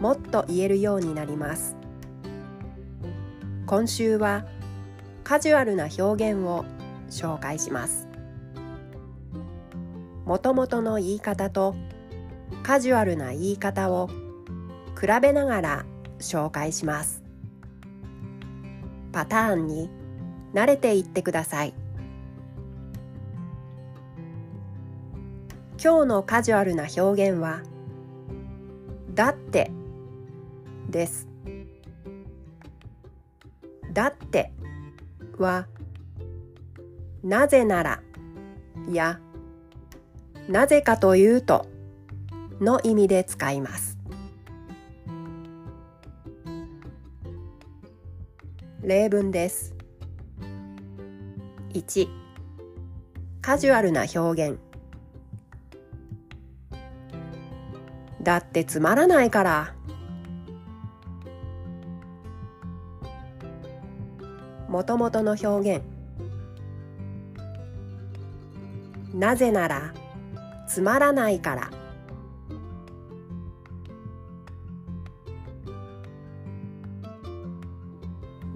もっと言えるようになります。今週はカジュアルな表現を紹介します。もともとの言い方とカジュアルな言い方を比べながら紹介します。パターンに慣れていってください。今日のカジュアルな表現はだって。です。だって。はなぜならやなぜかというとの意味で使います。例文です。1カジュアルな表現。だってつまらないから。もともとの表現。なぜならつまらないから。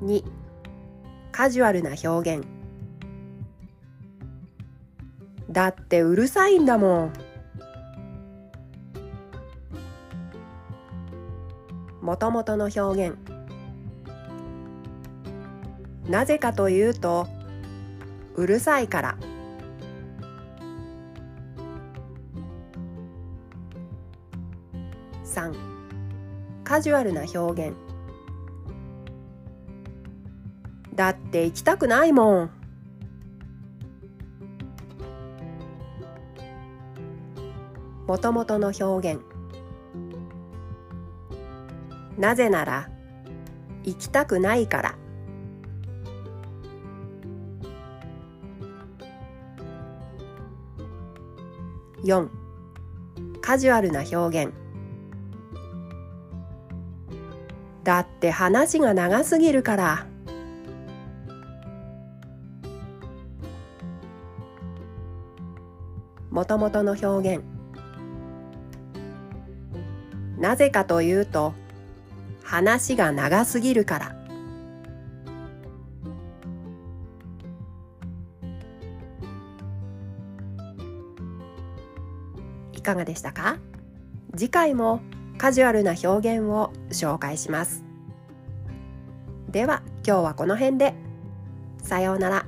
2カジュアルな表現。だってうるさいんだもん。もともとの表現。なぜかというとうるさいから。3カジュアルな表現。だって行きたくないもん。もともとの表現。なぜなら行きたくないから。4カジュアルな表現。だって話が長すぎるから。もともとの表現。なぜかというと話が長すぎるから。いかがでしたか？次回もカジュアルな表現を紹介します。では今日はこの辺で。さようなら。